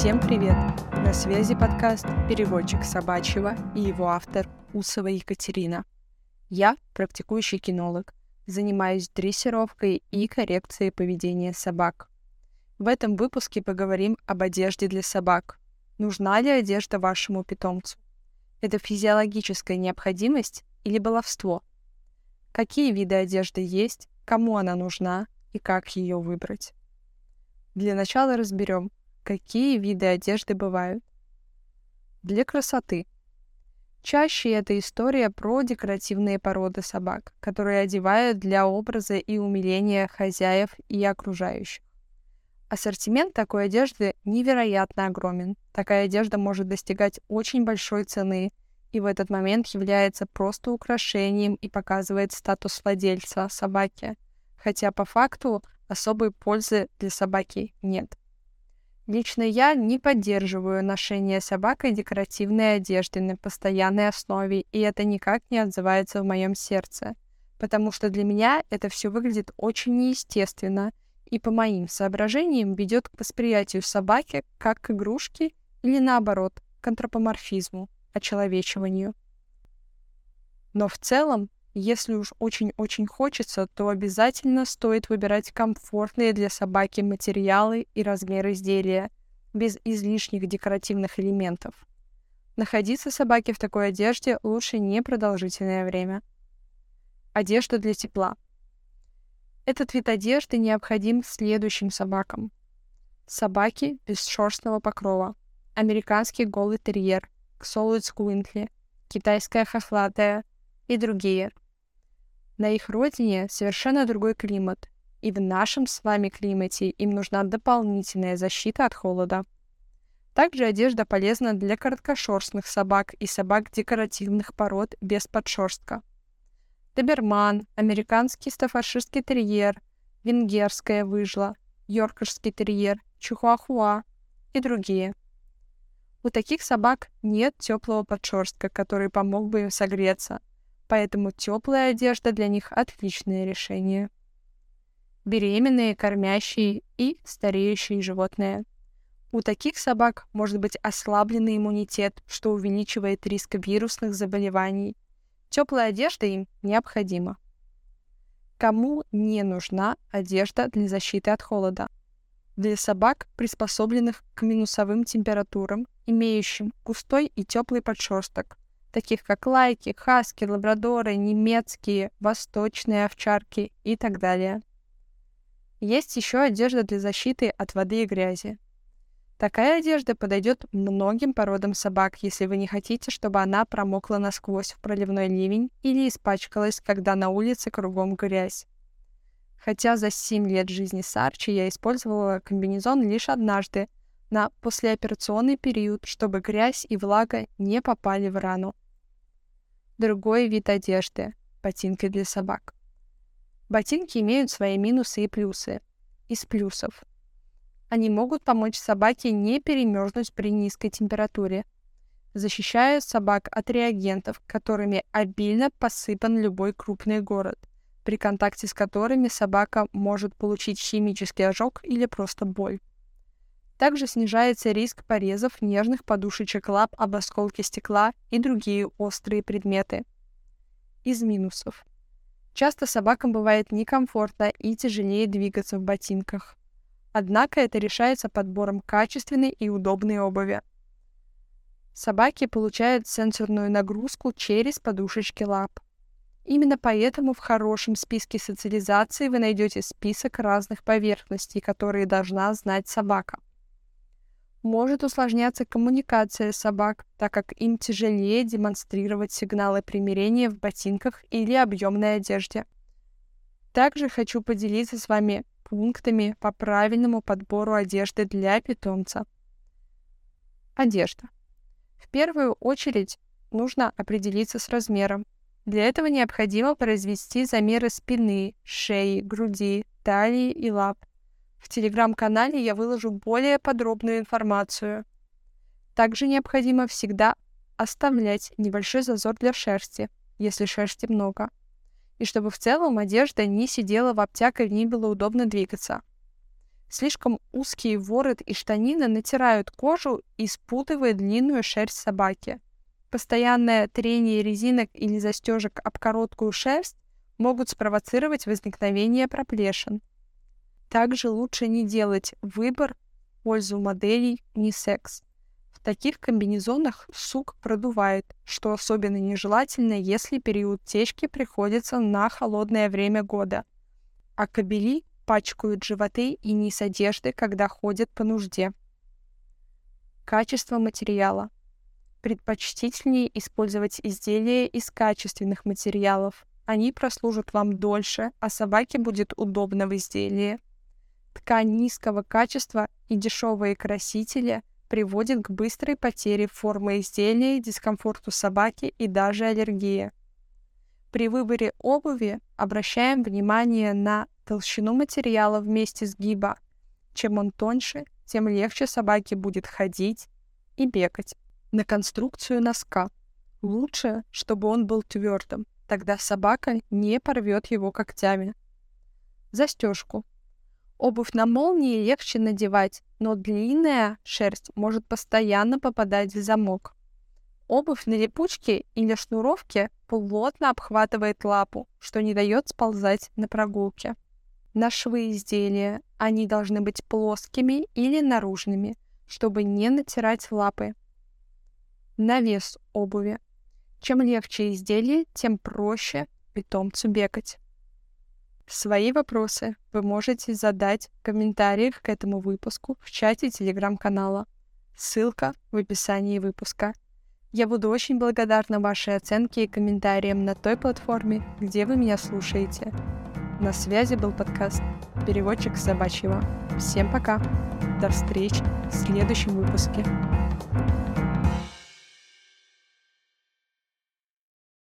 Всем привет! На связи подкаст «Переводчик собачьего» и его автор Усова Екатерина. Я практикующий кинолог, занимаюсь дрессировкой и коррекцией поведения собак. В этом выпуске поговорим об одежде для собак. Нужна ли одежда вашему питомцу? Это физиологическая необходимость или баловство? Какие виды одежды есть, кому она нужна и как ее выбрать? Для начала разберем, какие виды одежды бывают. Для красоты. Чаще это история про декоративные породы собак, которые одевают для образа и умиления хозяев и окружающих. Ассортимент такой одежды невероятно огромен. Такая одежда может достигать очень большой цены и в этот момент является просто украшением и показывает статус владельца собаки, хотя по факту особой пользы для собаки нет. Лично я не поддерживаю ношение собакой декоративной одежды на постоянной основе, и это никак не отзывается в моем сердце, потому что для меня это все выглядит очень неестественно и по моим соображениям ведет к восприятию собаки как к игрушке или наоборот, к антропоморфизму, очеловечиванию. Но в целом если уж очень-очень хочется, то обязательно стоит выбирать комфортные для собаки материалы и размер изделия, без излишних декоративных элементов. Находиться собаке в такой одежде лучше непродолжительное время. Одежда для тепла. Этот вид одежды необходим следующим собакам. Собаки без шерстного покрова, американский голый терьер, ксолуид сквинтли, китайская хохлатая и другие – на их родине совершенно другой климат, и в нашем с вами климате им нужна дополнительная защита от холода. Также одежда полезна для короткошерстных собак и собак декоративных пород без подшерстка. Доберман, американский стафаршистский терьер, венгерская выжла, йоркширский терьер, чихуахуа и другие. У таких собак нет теплого подшерстка, который помог бы им согреться, поэтому теплая одежда для них отличное решение. Беременные, кормящие и стареющие животные. У таких собак может быть ослабленный иммунитет, что увеличивает риск вирусных заболеваний. Теплая одежда им необходима. Кому не нужна одежда для защиты от холода? Для собак, приспособленных к минусовым температурам, имеющим густой и теплый подшерсток, таких как лайки, хаски, лабрадоры, немецкие, восточные овчарки и так далее. Есть еще одежда для защиты от воды и грязи. Такая одежда подойдет многим породам собак, если вы не хотите, чтобы она промокла насквозь в проливной ливень или испачкалась, когда на улице кругом грязь. Хотя за 7 лет жизни Сарчи я использовала комбинезон лишь однажды, на послеоперационный период, чтобы грязь и влага не попали в рану другой вид одежды – ботинки для собак. Ботинки имеют свои минусы и плюсы. Из плюсов. Они могут помочь собаке не перемерзнуть при низкой температуре, защищая собак от реагентов, которыми обильно посыпан любой крупный город, при контакте с которыми собака может получить химический ожог или просто боль. Также снижается риск порезов нежных подушечек лап об осколки стекла и другие острые предметы. Из минусов. Часто собакам бывает некомфортно и тяжелее двигаться в ботинках. Однако это решается подбором качественной и удобной обуви. Собаки получают сенсорную нагрузку через подушечки лап. Именно поэтому в хорошем списке социализации вы найдете список разных поверхностей, которые должна знать собака может усложняться коммуникация собак, так как им тяжелее демонстрировать сигналы примирения в ботинках или объемной одежде. Также хочу поделиться с вами пунктами по правильному подбору одежды для питомца. Одежда. В первую очередь нужно определиться с размером. Для этого необходимо произвести замеры спины, шеи, груди, талии и лап. В телеграм-канале я выложу более подробную информацию. Также необходимо всегда оставлять небольшой зазор для шерсти, если шерсти много. И чтобы в целом одежда не сидела в обтяг и не было удобно двигаться. Слишком узкий ворот и штанины натирают кожу и спутывают длинную шерсть собаки. Постоянное трение резинок или застежек об короткую шерсть могут спровоцировать возникновение проплешин. Также лучше не делать выбор в пользу моделей унисекс. В таких комбинезонах сук продувает, что особенно нежелательно, если период течки приходится на холодное время года. А кобели пачкают животы и низ одежды, когда ходят по нужде. Качество материала. Предпочтительнее использовать изделия из качественных материалов. Они прослужат вам дольше, а собаке будет удобно в изделии. Ткань низкого качества и дешевые красители приводит к быстрой потере формы изделия, дискомфорту собаки и даже аллергии. При выборе обуви обращаем внимание на толщину материала вместе сгиба. Чем он тоньше, тем легче собаке будет ходить и бегать. На конструкцию носка. Лучше, чтобы он был твердым, тогда собака не порвет его когтями. Застежку. Обувь на молнии легче надевать, но длинная шерсть может постоянно попадать в замок. Обувь на липучке или шнуровке плотно обхватывает лапу, что не дает сползать на прогулке. На швы изделия они должны быть плоскими или наружными, чтобы не натирать лапы. На вес обуви. Чем легче изделие, тем проще питомцу бегать. Свои вопросы вы можете задать в комментариях к этому выпуску в чате телеграм-канала. Ссылка в описании выпуска. Я буду очень благодарна вашей оценке и комментариям на той платформе, где вы меня слушаете. На связи был подкаст «Переводчик собачьего». Всем пока. До встречи в следующем выпуске.